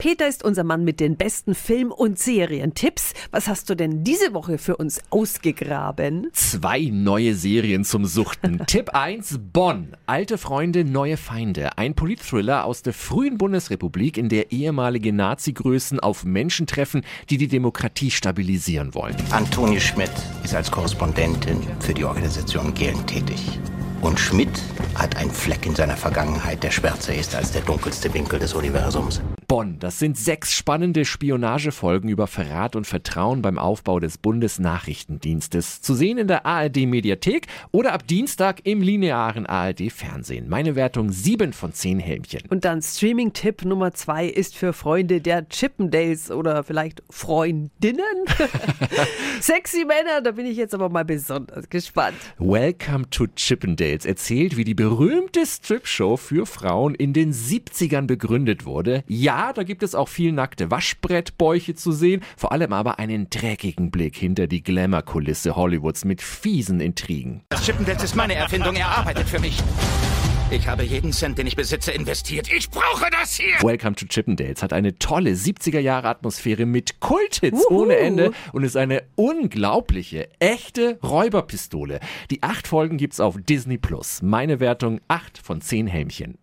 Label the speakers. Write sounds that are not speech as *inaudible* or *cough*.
Speaker 1: Peter ist unser Mann mit den besten Film- und Serientipps. Was hast du denn diese Woche für uns ausgegraben?
Speaker 2: Zwei neue Serien zum Suchten. *laughs* Tipp 1, Bonn. Alte Freunde, neue Feinde. Ein Politthriller aus der frühen Bundesrepublik, in der ehemalige Nazi-Größen auf Menschen treffen, die die Demokratie stabilisieren wollen.
Speaker 3: Antoni Schmidt ist als Korrespondentin für die Organisation Gehlen tätig. Und Schmidt hat einen Fleck in seiner Vergangenheit, der schwärzer ist als der dunkelste Winkel des Universums.
Speaker 2: Bonn. Das sind sechs spannende Spionagefolgen über Verrat und Vertrauen beim Aufbau des Bundesnachrichtendienstes. Zu sehen in der ARD Mediathek oder ab Dienstag im linearen ARD Fernsehen. Meine Wertung 7 von 10 Helmchen.
Speaker 1: Und dann Streaming-Tipp Nummer 2 ist für Freunde der Chippendales oder vielleicht Freundinnen. *laughs* Sexy Männer, da bin ich jetzt aber mal besonders gespannt.
Speaker 2: Welcome to Chippendales erzählt, wie die berühmte Strip-Show für Frauen in den 70ern begründet wurde. Ja, da gibt es auch viel nackte Waschbrettbäuche zu sehen, vor allem aber einen dreckigen Blick hinter die Glamour-Kulisse Hollywoods mit fiesen Intrigen.
Speaker 4: Das Chippendales ist meine Erfindung, er arbeitet für mich. Ich habe jeden Cent, den ich besitze, investiert. Ich brauche das hier!
Speaker 2: Welcome to Chippendales hat eine tolle 70er Jahre Atmosphäre mit Kulthits Uhu. ohne Ende und ist eine unglaubliche, echte Räuberpistole. Die acht Folgen gibt's auf Disney Plus. Meine Wertung 8 von 10 Helmchen.